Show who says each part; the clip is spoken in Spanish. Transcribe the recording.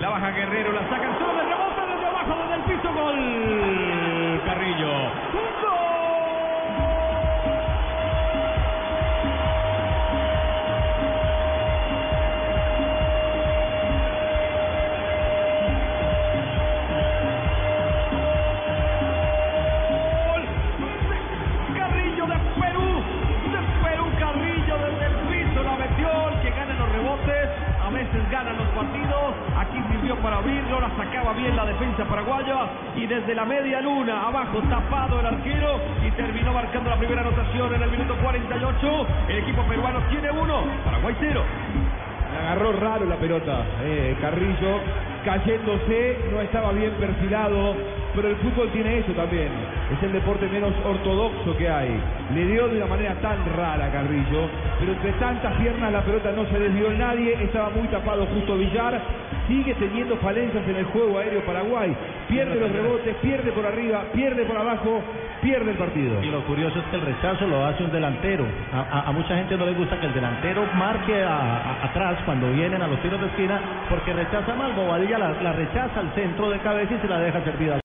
Speaker 1: La baja Guerrero, la sacan solo de rebote desde abajo, desde el piso, gol. Para abrirlo, la sacaba bien la defensa paraguaya y desde la media luna abajo tapado el arquero y terminó marcando la primera anotación en el minuto 48, el equipo peruano tiene uno, Paraguay cero.
Speaker 2: Agarró raro la pelota, eh, Carrillo, cayéndose, no estaba bien perfilado, pero el fútbol tiene eso también. Es el deporte menos ortodoxo que hay. Le dio de una manera tan rara a Carrillo, pero entre tantas piernas la pelota no se desvió nadie, estaba muy tapado justo Villar, sigue teniendo falencias en el juego aéreo Paraguay, pierde los rebotes, pierde por arriba, pierde por abajo, pierde el partido.
Speaker 3: Y lo curioso es que el rechazo lo hace un delantero. A, mucha gente no le gusta que el delantero marque atrás cuando vienen a los tiros de esquina porque rechaza mal. Bobadilla la, la rechaza al centro de cabeza y se la deja servida.